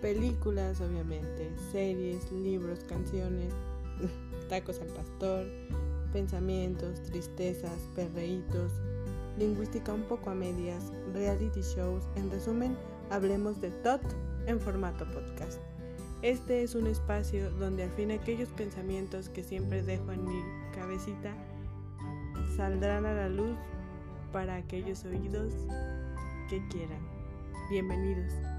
películas, obviamente, series, libros, canciones, tacos al pastor, pensamientos, tristezas, perreitos, lingüística un poco a medias, reality shows, en resumen, hablemos de TOT en formato podcast. Este es un espacio donde al fin aquellos pensamientos que siempre dejo en mi cabecita saldrán a la luz para aquellos oídos que quieran. Bienvenidos.